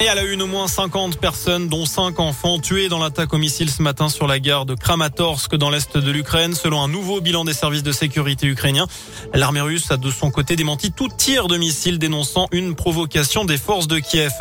Et à la une, au moins 50 personnes, dont 5 enfants, tués dans l'attaque au missile ce matin sur la gare de Kramatorsk dans l'est de l'Ukraine, selon un nouveau bilan des services de sécurité ukrainiens. L'armée russe a de son côté démenti tout tir de missile dénonçant une provocation des forces de Kiev.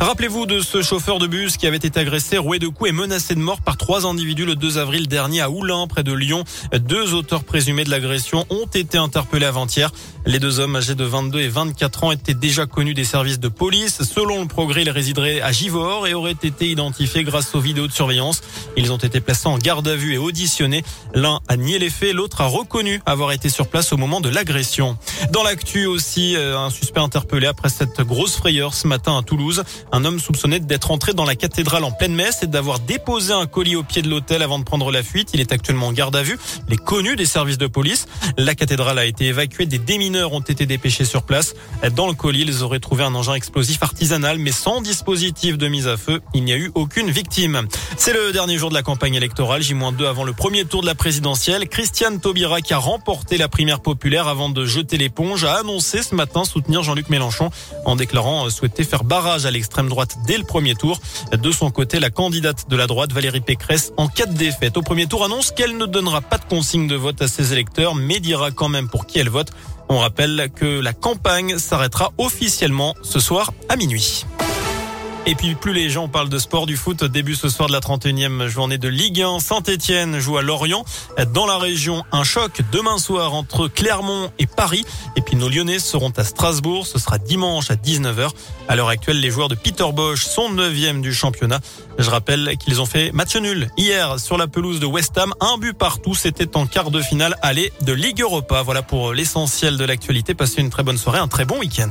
Rappelez-vous de ce chauffeur de bus qui avait été agressé, roué de coups et menacé de mort par trois individus le 2 avril dernier à Oulin, près de Lyon. Deux auteurs présumés de l'agression ont été interpellés avant-hier. Les deux hommes âgés de 22 et 24 ans étaient déjà connus des services de police. Selon le progrès, résiderait à Givor et auraient été identifiés grâce aux vidéos de surveillance. Ils ont été placés en garde à vue et auditionnés. L'un a nié les faits, l'autre a reconnu avoir été sur place au moment de l'agression. Dans l'actu aussi, euh, un suspect interpellé après cette grosse frayeur ce matin à Toulouse. Un homme soupçonné d'être entré dans la cathédrale en pleine messe et d'avoir déposé un colis au pied de l'hôtel avant de prendre la fuite. Il est actuellement en garde à vue. Il est connu des services de police. La cathédrale a été évacuée. Des démineurs ont été dépêchés sur place. Dans le colis, ils auraient trouvé un engin explosif artisanal, mais sans dispositif de mise à feu. Il n'y a eu aucune victime. C'est le dernier jour de la campagne électorale, J-2 avant le premier tour de la présidentielle. Christiane Taubira qui a remporté la primaire populaire avant de jeter l'éponge a annoncé ce matin soutenir Jean-Luc Mélenchon en déclarant souhaiter faire barrage à l'extrême droite dès le premier tour. De son côté, la candidate de la droite, Valérie Pécresse, en cas de défaite au premier tour, annonce qu'elle ne donnera pas de consigne de vote à ses électeurs, mais dira quand même pour qui elle vote. On rappelle que la campagne s'arrêtera officiellement ce soir à minuit. Et puis plus les gens parlent de sport, du foot, début ce soir de la 31e journée de Ligue 1. Saint-Etienne joue à Lorient. Dans la région, un choc demain soir entre Clermont et Paris. Et puis nos Lyonnais seront à Strasbourg. Ce sera dimanche à 19h. À l'heure actuelle, les joueurs de Peter Bosch sont 9e du championnat. Je rappelle qu'ils ont fait match nul hier sur la pelouse de West Ham. Un but partout. C'était en quart de finale aller de Ligue Europa. Voilà pour l'essentiel de l'actualité. Passez une très bonne soirée, un très bon week-end.